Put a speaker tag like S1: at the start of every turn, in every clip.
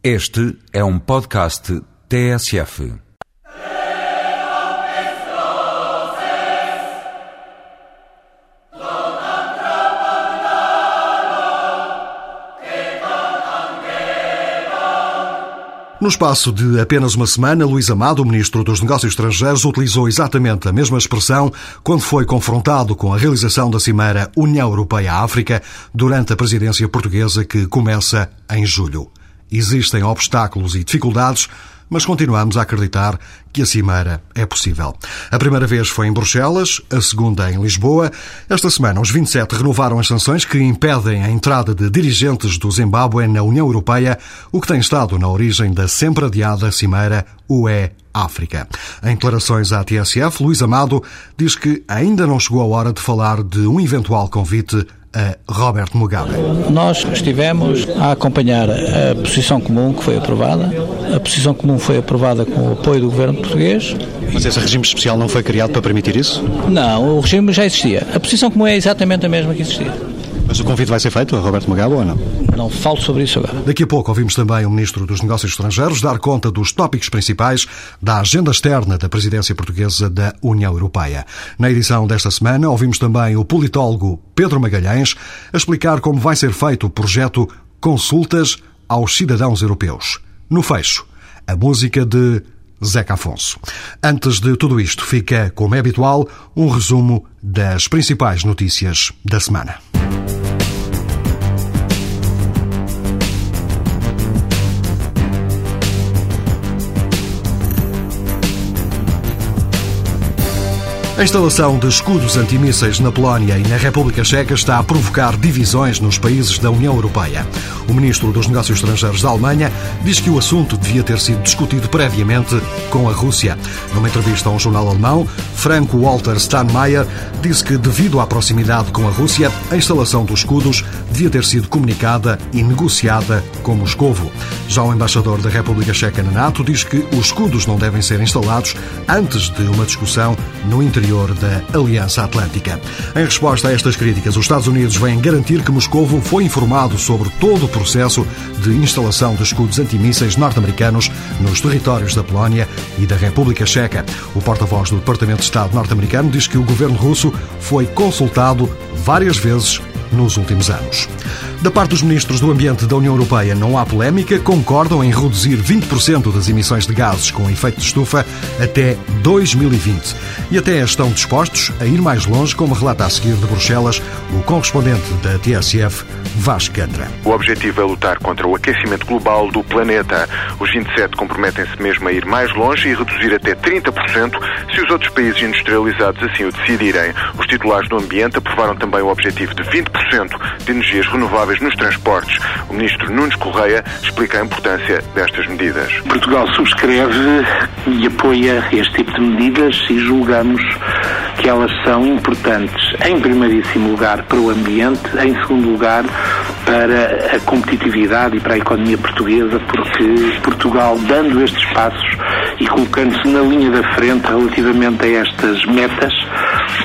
S1: Este é um podcast TSF.
S2: No espaço de apenas uma semana, Luís Amado, ministro dos Negócios Estrangeiros, utilizou exatamente a mesma expressão quando foi confrontado com a realização da Cimeira União Europeia-África durante a presidência portuguesa que começa em julho. Existem obstáculos e dificuldades, mas continuamos a acreditar que a cimeira é possível. A primeira vez foi em Bruxelas, a segunda em Lisboa. Esta semana, os 27 renovaram as sanções que impedem a entrada de dirigentes do Zimbábue na União Europeia, o que tem estado na origem da sempre adiada cimeira UE África. Em declarações à TSF, Luís Amado diz que ainda não chegou a hora de falar de um eventual convite a Robert Mugabe.
S3: Nós estivemos a acompanhar a posição comum que foi aprovada. A posição comum foi aprovada com o apoio do governo português.
S4: Mas esse regime especial não foi criado para permitir isso?
S3: Não, o regime já existia. A posição comum é exatamente a mesma que existia.
S4: Mas o convite vai ser feito a Roberto Mugabe ou não?
S3: Não falo sobre isso agora.
S2: Daqui a pouco ouvimos também o Ministro dos Negócios Estrangeiros dar conta dos tópicos principais da agenda externa da presidência portuguesa da União Europeia. Na edição desta semana ouvimos também o politólogo Pedro Magalhães a explicar como vai ser feito o projeto Consultas aos Cidadãos Europeus. No fecho, a música de Zeca Afonso. Antes de tudo isto, fica, como é habitual, um resumo das principais notícias da semana. A instalação de escudos antimísseis na Polónia e na República Checa está a provocar divisões nos países da União Europeia. O ministro dos Negócios Estrangeiros da Alemanha diz que o assunto devia ter sido discutido previamente com a Rússia. Numa entrevista a um jornal alemão, Franco Walter Steinmeier disse que, devido à proximidade com a Rússia, a instalação dos escudos devia ter sido comunicada e negociada com Moscovo. Já o embaixador da República Checa na NATO diz que os escudos não devem ser instalados antes de uma discussão no interior da Aliança Atlântica. Em resposta a estas críticas, os Estados Unidos vêm garantir que Moscovo foi informado sobre todo o processo de instalação de escudos antimísseis norte-americanos nos territórios da Polónia e da República Checa. O porta-voz do Departamento de Estado norte-americano diz que o governo russo foi consultado várias vezes nos últimos anos. Da parte dos ministros do Ambiente da União Europeia não há polémica, concordam em reduzir 20% das emissões de gases com efeito de estufa até 2020. E até estão dispostos a ir mais longe, como relata a seguir de Bruxelas o correspondente da TSF, Vasco Candra.
S5: O objetivo é lutar contra o aquecimento global do planeta. Os 27 comprometem-se mesmo a ir mais longe e reduzir até 30% se os outros países industrializados assim o decidirem. Os titulares do ambiente aprovaram também o objetivo de 20% de energias renováveis nos transportes. O ministro Nunes Correia explica a importância destas medidas.
S6: Portugal subscreve e apoia este tipo de medidas e julgamos que elas são importantes, em primeiríssimo lugar, para o ambiente, em segundo lugar, para a competitividade e para a economia portuguesa, porque Portugal, dando estes passos e colocando-se na linha da frente relativamente a estas metas,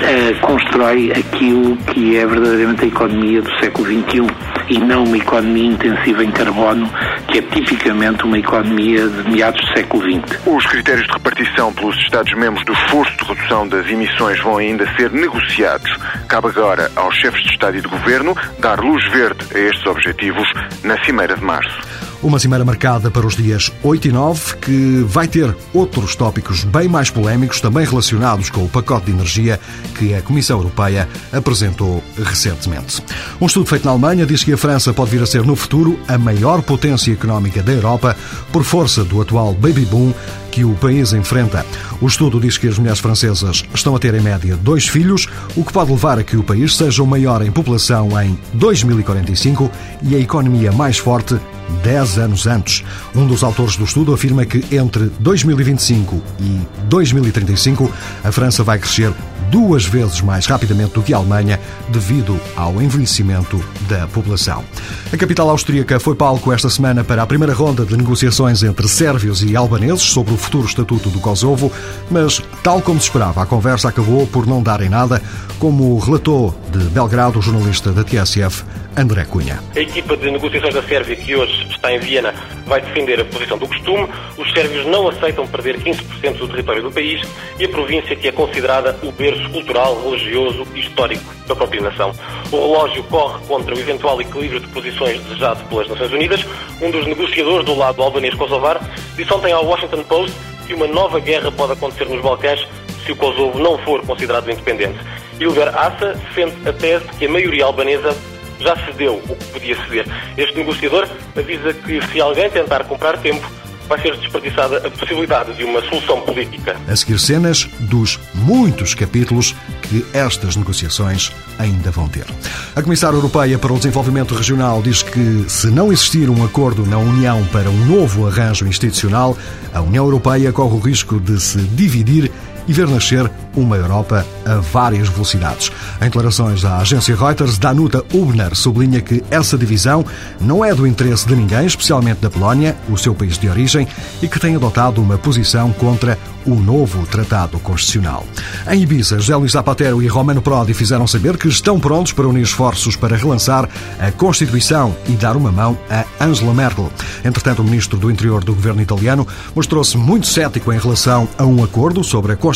S6: eh, constrói aquilo que é verdadeiramente a economia do século XXI e não uma economia intensiva em carbono, que é tipicamente uma economia de meados do século XX.
S5: Os critérios de repartição pelos Estados-membros do esforço de redução das emissões vão ainda ser negociados. Cabe agora aos chefes de Estado e de Governo dar luz verde a estes objetivos na Cimeira de Março.
S2: Uma cimeira marcada para os dias 8 e 9, que vai ter outros tópicos bem mais polémicos, também relacionados com o pacote de energia que a Comissão Europeia apresentou recentemente. Um estudo feito na Alemanha diz que a França pode vir a ser no futuro a maior potência económica da Europa por força do atual baby boom que o país enfrenta. O estudo diz que as mulheres francesas estão a ter em média dois filhos, o que pode levar a que o país seja o maior em população em 2045 e a economia mais forte 10 anos antes. Um dos autores do estudo afirma que entre 2025 e 2035 a França vai crescer duas vezes mais rapidamente do que a Alemanha devido ao envelhecimento da população. A capital austríaca foi palco esta semana para a primeira ronda de negociações entre sérvios e albaneses sobre o futuro estatuto do Kosovo, mas, tal como se esperava, a conversa acabou por não dar em nada, como relatou de Belgrado, o jornalista da TSF, André Cunha.
S7: A equipa de negociações da Sérvia, que hoje está em Viena, vai defender a posição do costume. Os sérvios não aceitam perder 15% do território do país e a província que é considerada o berço cultural, religioso e histórico da própria nação. O relógio corre contra o eventual equilíbrio de posições desejado pelas Nações Unidas. Um dos negociadores do lado albanês-kosovar disse ontem ao Washington Post que uma nova guerra pode acontecer nos Balcãs se o Kosovo não for considerado independente. Ilber Assa defende a tese que a maioria albanesa já cedeu o que podia ceder. Este negociador avisa que se alguém tentar comprar tempo, vai ser desperdiçada a possibilidade de uma solução política.
S2: A seguir cenas dos muitos capítulos que estas negociações ainda vão ter. A Comissária Europeia para o Desenvolvimento Regional diz que se não existir um acordo na União para um novo arranjo institucional, a União Europeia corre o risco de se dividir e ver nascer uma Europa a várias velocidades. Em declarações à agência Reuters, Danuta Hubner sublinha que essa divisão não é do interesse de ninguém, especialmente da Polónia, o seu país de origem, e que tem adotado uma posição contra o novo Tratado Constitucional. Em Ibiza, José Luís Zapatero e Romano Prodi fizeram saber que estão prontos para unir esforços para relançar a Constituição e dar uma mão a Angela Merkel. Entretanto, o ministro do Interior do governo italiano mostrou-se muito cético em relação a um acordo sobre a Constituição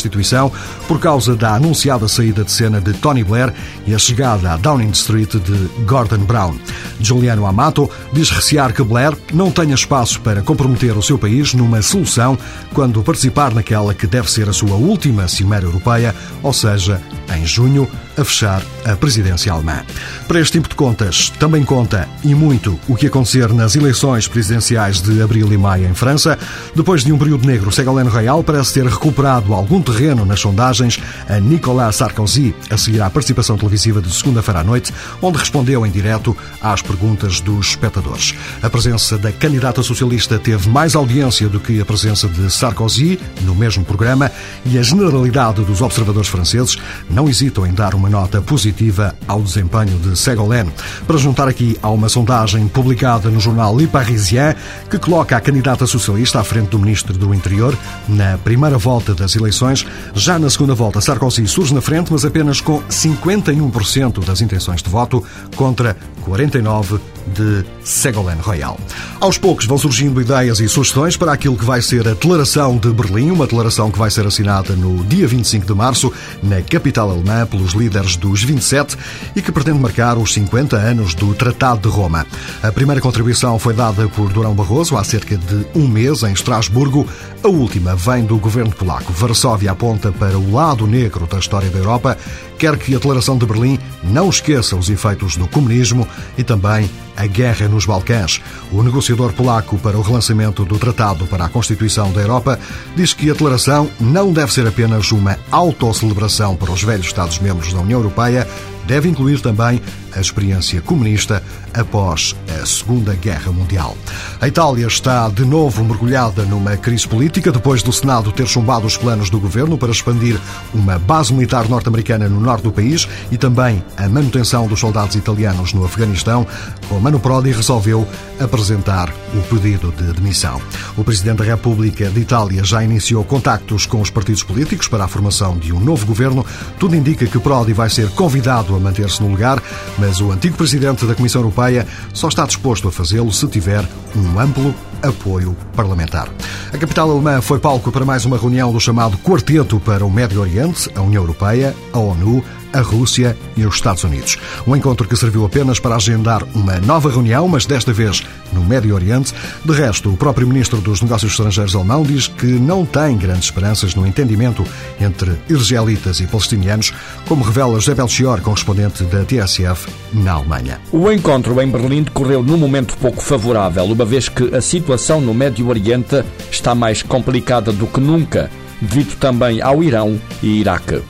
S2: por causa da anunciada saída de cena de Tony Blair e a chegada à Downing Street de Gordon Brown. Giuliano Amato diz recear que Blair não tenha espaço para comprometer o seu país numa solução quando participar naquela que deve ser a sua última Cimeira Europeia, ou seja, em junho, a fechar a presidência alemã. Para este tipo de contas, também conta, e muito, o que acontecer nas eleições presidenciais de abril e maio em França. Depois de um período negro, Ségolène Royal parece ter recuperado algum terreno nas sondagens a Nicolas Sarkozy, a seguir à participação televisiva de segunda-feira à noite, onde respondeu em direto às perguntas dos espectadores. A presença da candidata socialista teve mais audiência do que a presença de Sarkozy no mesmo programa e a generalidade dos observadores franceses não hesitam em dar uma nota positiva ao desempenho de Ségolène. Para juntar aqui a uma sondagem publicada no jornal Le Parisien que coloca a candidata socialista à frente do ministro do Interior na primeira volta das eleições. Já na segunda volta, Sarkozy surge na frente, mas apenas com 51% das intenções de voto contra 49% de Ségolène Royal. Aos poucos vão surgindo ideias e sugestões para aquilo que vai ser a Declaração de Berlim, uma declaração que vai ser assinada no dia 25 de março, na capital alemã, pelos líderes dos 27 e que pretende marcar os 50 anos do Tratado de Roma. A primeira contribuição foi dada por Durão Barroso há cerca de um mês em Estrasburgo. A última vem do governo polaco. Varsóvia aponta para o lado negro da história da Europa, quer que a Declaração de Berlim não esqueça os efeitos do comunismo e também a guerra nos Balcãs. O negociador polaco para o relançamento do Tratado para a Constituição da Europa diz que a declaração não deve ser apenas uma autocelebração para os velhos Estados-membros da União Europeia, deve incluir também a experiência comunista após a Segunda Guerra Mundial. A Itália está de novo mergulhada numa crise política depois do Senado ter chumbado os planos do governo para expandir uma base militar norte-americana no norte do país e também a manutenção dos soldados italianos no Afeganistão. Romano Prodi resolveu apresentar o pedido de demissão. O Presidente da República de Itália já iniciou contactos com os partidos políticos para a formação de um novo governo. Tudo indica que Prodi vai ser convidado a manter-se no lugar, mas o antigo Presidente da Comissão Europeia só está disposto a fazê-lo se tiver um amplo apoio parlamentar. A capital alemã foi palco para mais uma reunião do chamado Quarteto para o Médio Oriente, a União Europeia, a ONU, a Rússia e os Estados Unidos. Um encontro que serviu apenas para agendar uma nova reunião, mas desta vez no Médio Oriente. De resto, o próprio ministro dos Negócios Estrangeiros alemão diz que não tem grandes esperanças no entendimento entre israelitas e palestinianos, como revela José Belchior, correspondente da TSF na Alemanha.
S8: O encontro em Berlim decorreu num momento pouco favorável, uma vez que a situação no Médio Oriente está mais complicada do que nunca, devido também ao Irão e Iraque.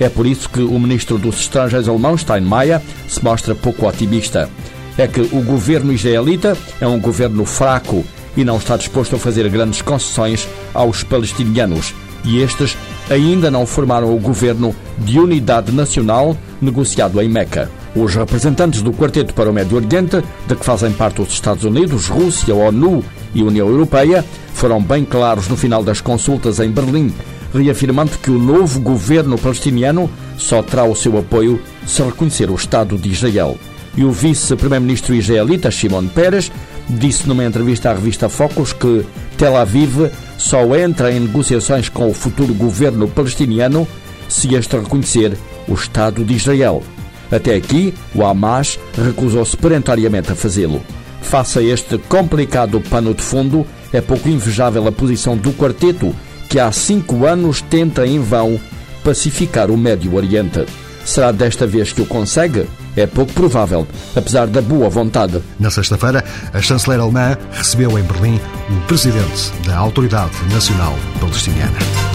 S8: É por isso que o ministro dos Estrangeiros alemão, Steinmeier, se mostra pouco otimista. É que o governo israelita é um governo fraco e não está disposto a fazer grandes concessões aos palestinianos. E estes ainda não formaram o governo de unidade nacional negociado em Meca. Os representantes do Quarteto para o Médio Oriente, de que fazem parte os Estados Unidos, Rússia, ONU e União Europeia, foram bem claros no final das consultas em Berlim reafirmando que o novo governo palestiniano só terá o seu apoio se reconhecer o Estado de Israel. E o vice-primeiro-ministro israelita, Shimon Peres, disse numa entrevista à revista Focus que Tel Aviv só entra em negociações com o futuro governo palestiniano se este reconhecer o Estado de Israel. Até aqui, o Hamas recusou-se perentoriamente a fazê-lo. Face a este complicado pano de fundo, é pouco invejável a posição do quarteto, que há cinco anos tenta em vão pacificar o Médio Oriente. Será desta vez que o consegue? É pouco provável, apesar da boa vontade.
S2: Na sexta-feira, a chanceler alemã recebeu em Berlim o presidente da Autoridade Nacional Palestiniana.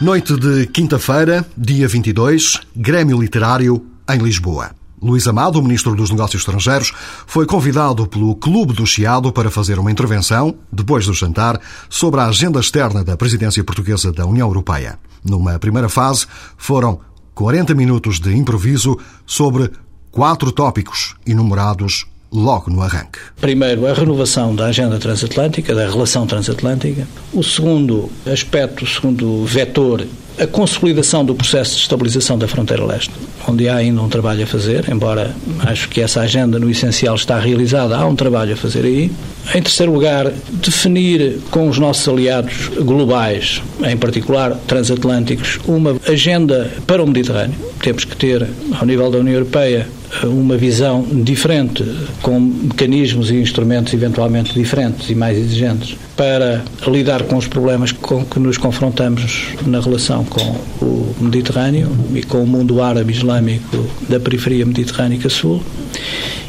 S2: Noite de quinta-feira, dia 22, Grêmio Literário em Lisboa. Luís Amado, Ministro dos Negócios Estrangeiros, foi convidado pelo Clube do Chiado para fazer uma intervenção, depois do jantar, sobre a agenda externa da presidência portuguesa da União Europeia. Numa primeira fase, foram 40 minutos de improviso sobre quatro tópicos enumerados logo no arranque.
S3: Primeiro, a renovação da agenda transatlântica, da relação transatlântica. O segundo aspecto, o segundo vetor, a consolidação do processo de estabilização da fronteira leste, onde há ainda um trabalho a fazer, embora acho que essa agenda no essencial está realizada, há um trabalho a fazer aí. Em terceiro lugar, definir com os nossos aliados globais, em particular transatlânticos, uma agenda para o Mediterrâneo. Temos que ter, ao nível da União Europeia, uma visão diferente, com mecanismos e instrumentos eventualmente diferentes e mais exigentes, para lidar com os problemas com que nos confrontamos na relação com o Mediterrâneo e com o mundo árabe islâmico da periferia mediterrânica sul.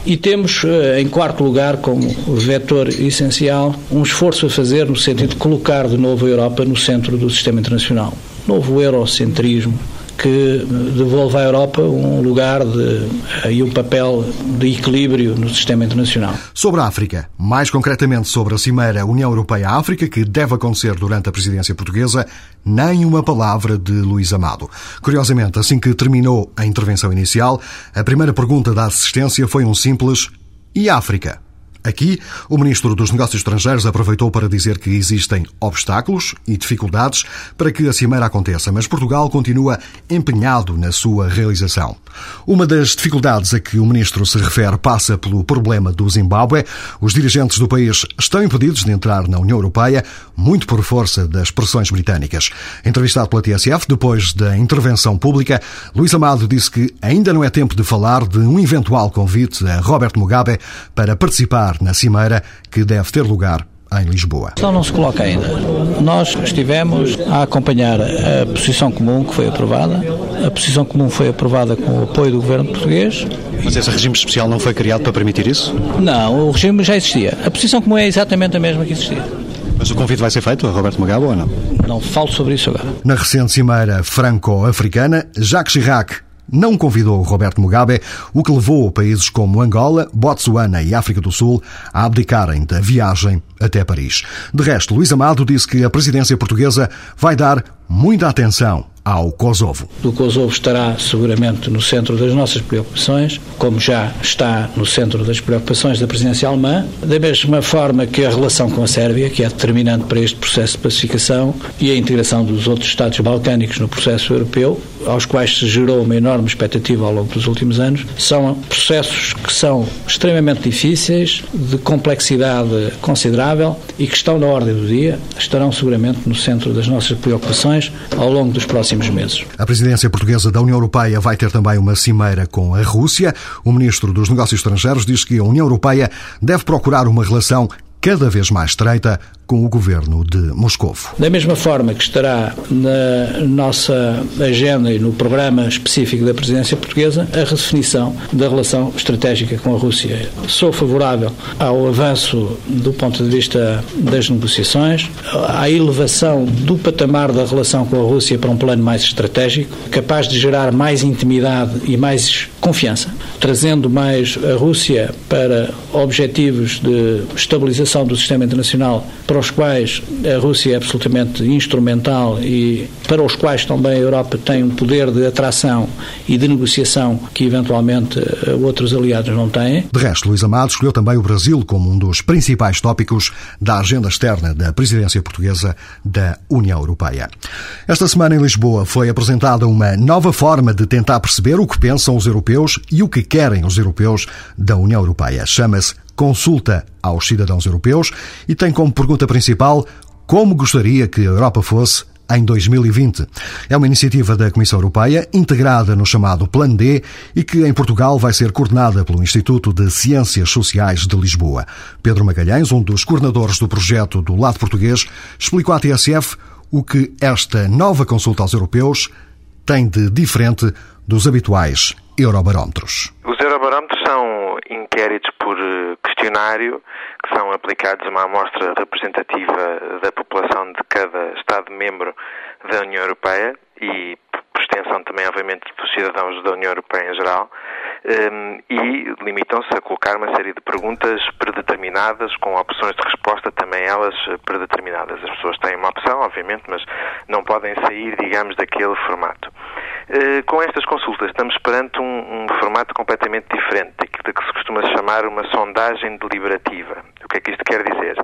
S3: E temos, eh, em quarto lugar, como vetor essencial, um esforço a fazer no sentido de colocar de novo a Europa no centro do sistema internacional. Novo eurocentrismo que devolva à Europa um lugar de, e um papel de equilíbrio no sistema internacional.
S2: Sobre a África, mais concretamente sobre a Cimeira União Europeia-África, que deve acontecer durante a presidência portuguesa, nem uma palavra de Luís Amado. Curiosamente, assim que terminou a intervenção inicial, a primeira pergunta da assistência foi um simples e África? Aqui, o Ministro dos Negócios Estrangeiros aproveitou para dizer que existem obstáculos e dificuldades para que a Cimeira aconteça, mas Portugal continua empenhado na sua realização. Uma das dificuldades a que o Ministro se refere passa pelo problema do Zimbábue. Os dirigentes do país estão impedidos de entrar na União Europeia, muito por força das pressões britânicas. Entrevistado pela TSF, depois da intervenção pública, Luís Amado disse que ainda não é tempo de falar de um eventual convite a Robert Mugabe para participar na Cimeira que deve ter lugar em Lisboa.
S3: Então não se coloca ainda. Nós estivemos a acompanhar a posição comum que foi aprovada. A posição comum foi aprovada com o apoio do governo português.
S4: Mas esse regime especial não foi criado para permitir isso?
S3: Não, o regime já existia. A posição comum é exatamente a mesma que existia.
S4: Mas o convite vai ser feito a Roberto Mugabe ou não?
S3: Não falo sobre isso agora.
S2: Na recente cimeira franco-africana, Jacques Chirac não convidou Roberto Mugabe, o que levou países como Angola, Botsuana e África do Sul a abdicarem da viagem até Paris. De resto, Luís Amado disse que a presidência portuguesa vai dar muita atenção ao Kosovo.
S3: O Kosovo estará seguramente no centro das nossas preocupações, como já está no centro das preocupações da presidência alemã, da mesma forma que a relação com a Sérvia, que é determinante para este processo de pacificação, e a integração dos outros Estados balcânicos no processo europeu, aos quais se gerou uma enorme expectativa ao longo dos últimos anos, são processos que são extremamente difíceis, de complexidade considerável e que estão na ordem do dia, estarão seguramente no centro das nossas preocupações ao longo dos próximos meses.
S2: A presidência portuguesa da União Europeia vai ter também uma cimeira com a Rússia. O ministro dos Negócios Estrangeiros diz que a União Europeia deve procurar uma relação cada vez mais estreita com o governo de Moscovo.
S3: Da mesma forma que estará na nossa agenda e no programa específico da presidência portuguesa a redefinição da relação estratégica com a Rússia. Sou favorável ao avanço do ponto de vista das negociações, à elevação do patamar da relação com a Rússia para um plano mais estratégico, capaz de gerar mais intimidade e mais confiança trazendo mais a Rússia para objetivos de estabilização do sistema internacional, para os quais a Rússia é absolutamente instrumental e para os quais também a Europa tem um poder de atração e de negociação que eventualmente eh, outros aliados não têm.
S2: De resto, Luís Amado escolheu também o Brasil como um dos principais tópicos da agenda externa da presidência portuguesa da União Europeia. Esta semana em Lisboa foi apresentada uma nova forma de tentar perceber o que pensam os europeus e o que querem os europeus da União Europeia. Chama-se Consulta aos Cidadãos Europeus e tem como pergunta principal como gostaria que a Europa fosse em 2020. É uma iniciativa da Comissão Europeia, integrada no chamado Plano D e que em Portugal vai ser coordenada pelo Instituto de Ciências Sociais de Lisboa. Pedro Magalhães, um dos coordenadores do projeto do lado português, explicou à TSF o que esta nova consulta aos europeus tem de diferente dos habituais eurobarómetros.
S9: Os eurobarómetros são inquéritos por eh, questionário que são aplicados a uma amostra representativa da população de cada Estado-membro da União Europeia e, por extensão, também, obviamente, dos cidadãos da União Europeia em geral, um, e limitam-se a colocar uma série de perguntas predeterminadas, com opções de resposta também elas predeterminadas. As pessoas têm uma opção, obviamente, mas não podem sair, digamos, daquele formato. Uh, com estas consultas estamos perante um, um formato completamente diferente daquilo que se costuma chamar uma sondagem deliberativa. O que é que isto quer dizer?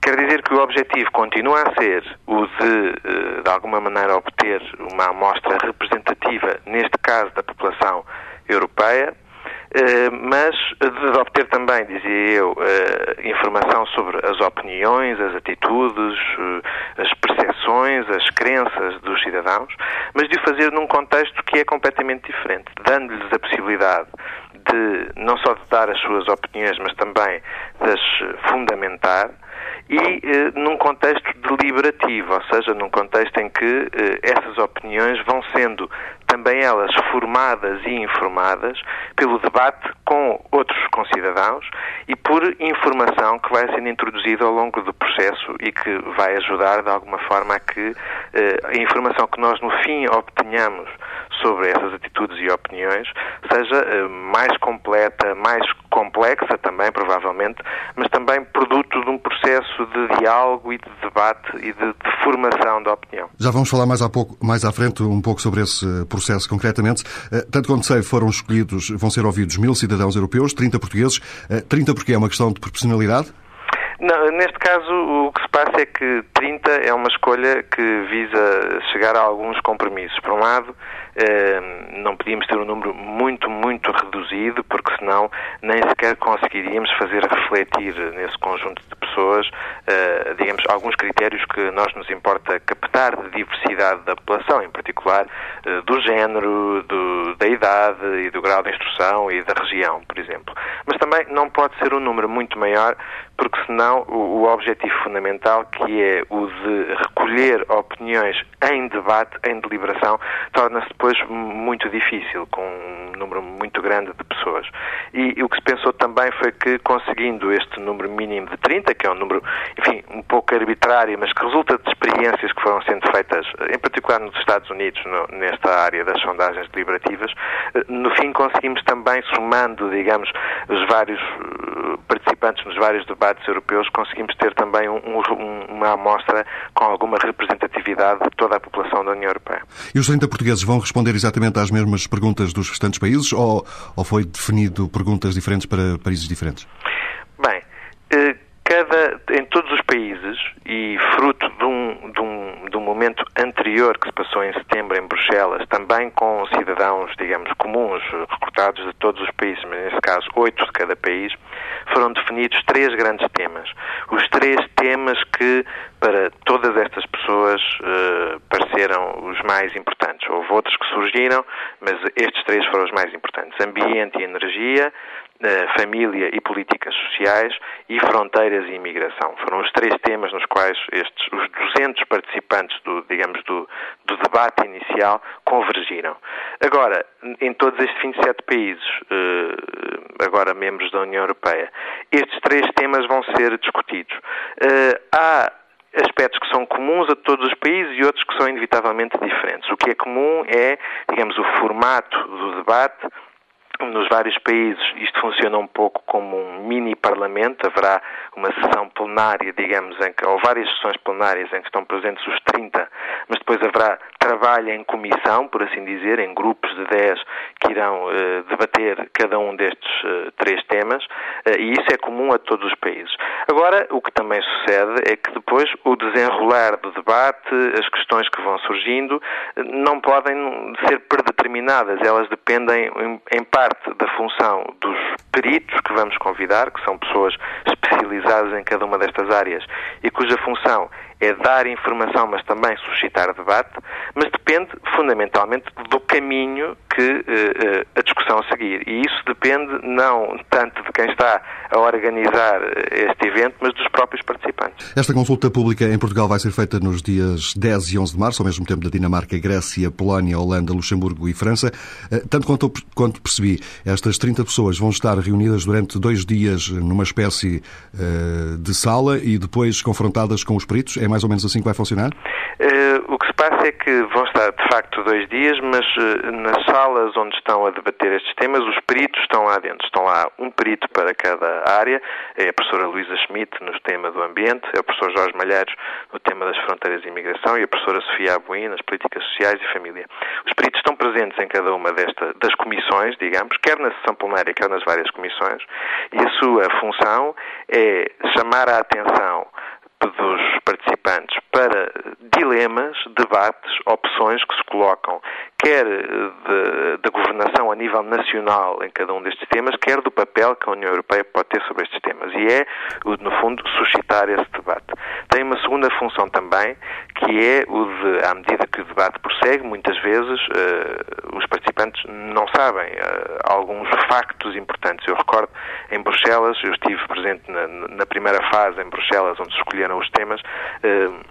S9: Quer dizer que o objetivo continua a ser o de, eh, de alguma maneira, obter uma amostra representativa, neste caso da população europeia, eh, mas de obter também, dizia eu, eh, informação sobre as opiniões, as atitudes, eh, as percepções, as crenças dos cidadãos, mas de o fazer num contexto que é completamente diferente, dando-lhes a possibilidade de não só de dar as suas opiniões, mas também de as fundamentar e eh, num contexto deliberativo, ou seja, num contexto em que eh, essas opiniões vão sendo também elas formadas e informadas pelo debate com outros concidadãos e por informação que vai sendo introduzida ao longo do processo e que vai ajudar de alguma forma a que eh, a informação que nós no fim obtenhamos sobre essas atitudes e opiniões seja eh, mais completa, mais complexa também, provavelmente, mas também produto de um processo de diálogo e de debate e de, de formação da opinião.
S2: Já vamos falar mais, pouco, mais à frente um pouco sobre esse processo concretamente. Eh, tanto quanto sei, foram escolhidos, vão ser ouvidos mil cidadãos europeus, 30 portugueses. 30 eh, porque é uma questão de proporcionalidade?
S9: Não, neste caso, o que se passa é que 30 é uma escolha que visa chegar a alguns compromissos. Por um lado, não podíamos ter um número muito, muito reduzido, porque senão nem sequer conseguiríamos fazer refletir nesse conjunto de pessoas, eh, digamos, alguns critérios que nós nos importa captar de diversidade da população, em particular eh, do género, do, da idade e do grau de instrução e da região, por exemplo. Mas também não pode ser um número muito maior, porque senão o, o objetivo fundamental, que é o de recolher opiniões em debate, em deliberação, torna-se depois muito difícil, com um número muito grande de pessoas. E, e, o que se pensou também foi que, conseguindo este número mínimo de 30, que é um número, enfim, um pouco arbitrário, mas que resulta de experiências que foram sendo feitas, em particular nos Estados Unidos, no, nesta área das sondagens deliberativas, eh, no fim conseguimos também, somando, digamos, os vários eh, participantes nos vários debates europeus, conseguimos ter também um, um, uma amostra com alguma representatividade de toda a população da União Europeia.
S2: E os 30 portugueses vão responder exatamente às mesmas perguntas dos restantes países ou, ou foi definido perguntas diferentes para países diferentes?
S9: Bem, eh, cada, em todos os países e fruto de um, de, um, de um momento anterior que se passou em setembro em Bruxelas, também com cidadãos, digamos, comuns, recrutados de todos os países, mas nesse caso oito de cada país, foram definidos três grandes temas. Os três temas que, para todas estas pessoas, uh, pareceram os mais importantes. Houve outros que surgiram, mas estes três foram os mais importantes. Ambiente e energia, família e políticas sociais e fronteiras e imigração. Foram os três temas nos quais estes, os 200 participantes do, digamos, do, do debate inicial convergiram. Agora, em todos estes 27 países, eh, agora membros da União Europeia, estes três temas vão ser discutidos. Há aspectos que são comuns a todos os países e outros que são inevitavelmente diferentes. O que é comum é, digamos, o formato do debate, nos vários países isto funciona um pouco como um mini parlamento, haverá uma sessão plenária, digamos, em que, ou várias sessões plenárias em que estão presentes os 30, mas depois haverá trabalho em comissão, por assim dizer, em grupos de 10 que irão eh, debater cada um destes eh, três temas, eh, e isso é comum a todos os países. Agora, o que também sucede é que depois o desenrolar do debate, as questões que vão surgindo, não podem ser predeterminadas, elas dependem em, em parte da função dos peritos que vamos convidar, que são pessoas especializadas em cada uma destas áreas e cuja função é dar informação, mas também suscitar debate, mas depende fundamentalmente do caminho que uh, a discussão seguir. E isso depende não tanto de quem está a organizar eh, este evento, mas dos próprios participantes.
S2: Esta consulta pública em Portugal vai ser feita nos dias 10 e 11 de março, ao mesmo tempo da Dinamarca, Grécia, Polónia, Holanda, Luxemburgo e França. Tanto quanto, quanto percebi, estas 30 pessoas vão estar reunidas durante dois dias numa espécie de sala e depois confrontadas com os peritos. É mais ou menos assim que vai funcionar?
S9: Uh, o que se passa é que vão estar, de facto, dois dias, mas uh, nas salas onde estão a debater estes temas, os peritos estão lá dentro. Estão lá um perito para cada área, é a professora Luísa Schmidt no tema do ambiente, é o professor Jorge Malheiros no tema das fronteiras e imigração e a professora Sofia Abuin nas políticas sociais e família. Os peritos estão presentes em cada uma desta, das comissões, digamos, quer na sessão plenária, quer nas várias comissões, e a sua função é chamar a atenção dos participantes para dilemas, debates, opções que se colocam, quer da governação a nível nacional em cada um destes temas, quer do papel que a União Europeia pode ter sobre estes temas. E é, no fundo, suscitar esse debate. Tem uma segunda função também, que é o de, à medida que o debate prossegue, muitas vezes uh, os participantes não sabem uh, alguns factos importantes. Eu recordo, em Bruxelas, eu estive presente na, na primeira fase em Bruxelas, onde se escolheram os temas. Uh,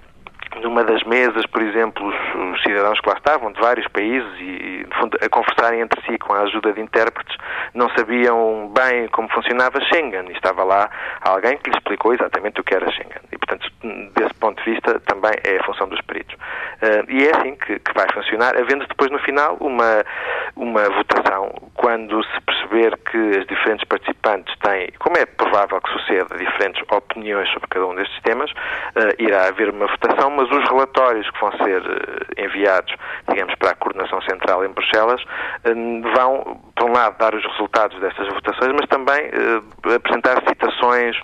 S9: numa das mesas, por exemplo, os, os, cidadãos que lá estavam, de vários países, e, fundo, a conversarem entre si com a ajuda de intérpretes, não sabiam bem como funcionava Schengen. E estava lá alguém que lhe explicou exatamente o que era Schengen. E, portanto, desse ponto de vista, também é a função dos peritos. Uh, e é assim que, que, vai funcionar, havendo depois, no final, uma, uma votação. Quando se perceber que as diferentes participantes têm, como é provável que suceda, diferentes opiniões sobre cada um destes temas, uh, irá haver uma votação, mas os relatórios que vão ser uh, enviados, digamos, para a coordenação central em Bruxelas, vão, por um lado, dar os resultados destas votações, mas também apresentar citações,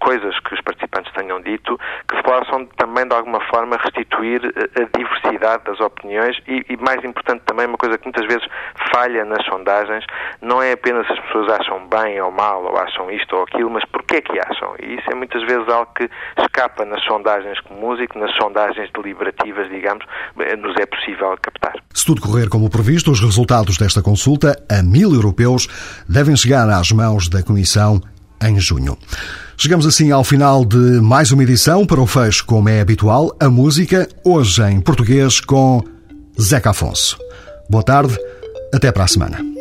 S9: coisas que os participantes tenham dito, que possam também, de alguma forma, restituir a diversidade das opiniões e, e, mais importante também, uma coisa que muitas vezes falha nas sondagens, não é apenas se as pessoas acham bem ou mal, ou acham isto ou aquilo, mas porquê que acham? E isso é muitas vezes algo que escapa nas sondagens como músico, nas sondagens deliberativas, digamos, eh, nos é possível captar.
S2: Se tudo correr como previsto, os resultados desta consulta a mil europeus devem chegar às mãos da Comissão em junho. Chegamos assim ao final de mais uma edição para o fecho, como é habitual, a música, hoje em português com Zeca Afonso. Boa tarde, até para a semana.